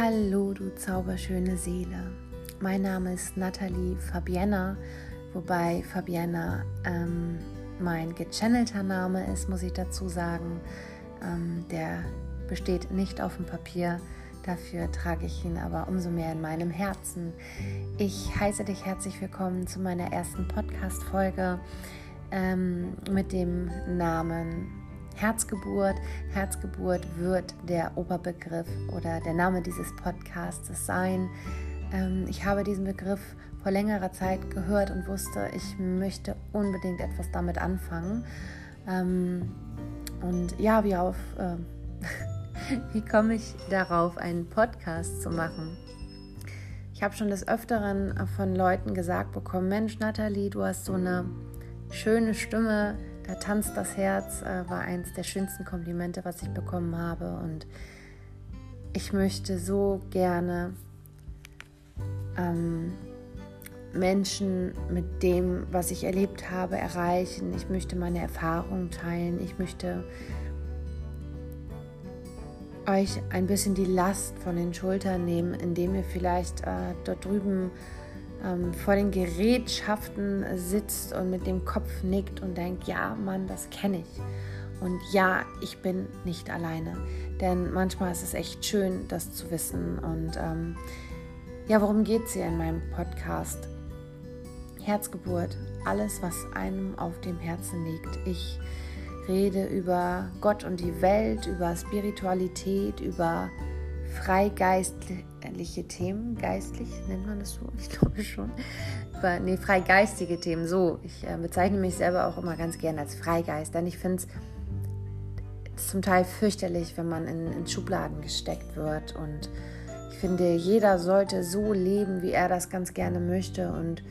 Hallo, du zauberschöne Seele. Mein Name ist Nathalie Fabienna, wobei Fabienna ähm, mein gechannelter Name ist, muss ich dazu sagen. Ähm, der besteht nicht auf dem Papier, dafür trage ich ihn aber umso mehr in meinem Herzen. Ich heiße dich herzlich willkommen zu meiner ersten Podcast-Folge ähm, mit dem Namen Herzgeburt. Herzgeburt wird der Oberbegriff oder der Name dieses Podcasts sein. Ähm, ich habe diesen Begriff vor längerer Zeit gehört und wusste, ich möchte unbedingt etwas damit anfangen. Ähm, und ja, wie auf, äh, wie komme ich darauf, einen Podcast zu machen? Ich habe schon des Öfteren von Leuten gesagt bekommen, Mensch, Nathalie, du hast so eine schöne Stimme, da tanzt das Herz, äh, war eins der schönsten Komplimente, was ich bekommen habe. Und ich möchte so gerne ähm, Menschen mit dem, was ich erlebt habe, erreichen. Ich möchte meine Erfahrungen teilen. Ich möchte euch ein bisschen die Last von den Schultern nehmen, indem ihr vielleicht äh, dort drüben ähm, vor den Gerätschaften sitzt und mit dem Kopf nickt und denkt, ja, Mann, das kenne ich. Und ja, ich bin nicht alleine. Denn manchmal ist es echt schön, das zu wissen. Und ähm, ja, worum geht es hier in meinem Podcast? Herzgeburt, alles, was einem auf dem Herzen liegt. Ich rede über Gott und die Welt, über Spiritualität, über freigeistliche Themen, geistlich nennt man das so, ich glaube schon. Aber, nee, freigeistige Themen, so. Ich äh, bezeichne mich selber auch immer ganz gerne als Freigeist, denn ich finde es zum Teil fürchterlich, wenn man in, in Schubladen gesteckt wird. Und ich finde, jeder sollte so leben, wie er das ganz gerne möchte. Und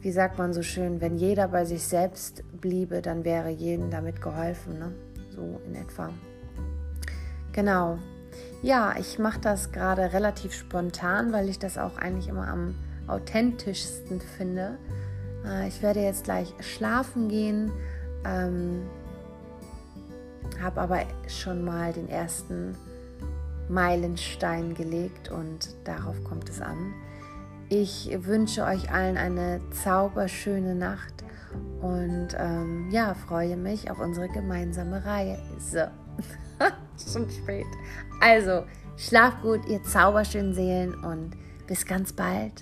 wie sagt man so schön, wenn jeder bei sich selbst bliebe, dann wäre jedem damit geholfen. Ne? So in etwa. Genau, ja, ich mache das gerade relativ spontan, weil ich das auch eigentlich immer am authentischsten finde. Äh, ich werde jetzt gleich schlafen gehen, ähm, habe aber schon mal den ersten Meilenstein gelegt und darauf kommt es an. Ich wünsche euch allen eine zauberschöne Nacht und ähm, ja, freue mich auf unsere gemeinsame Reise. Schon spät. Also, schlaf gut, ihr zauberschönen Seelen und bis ganz bald.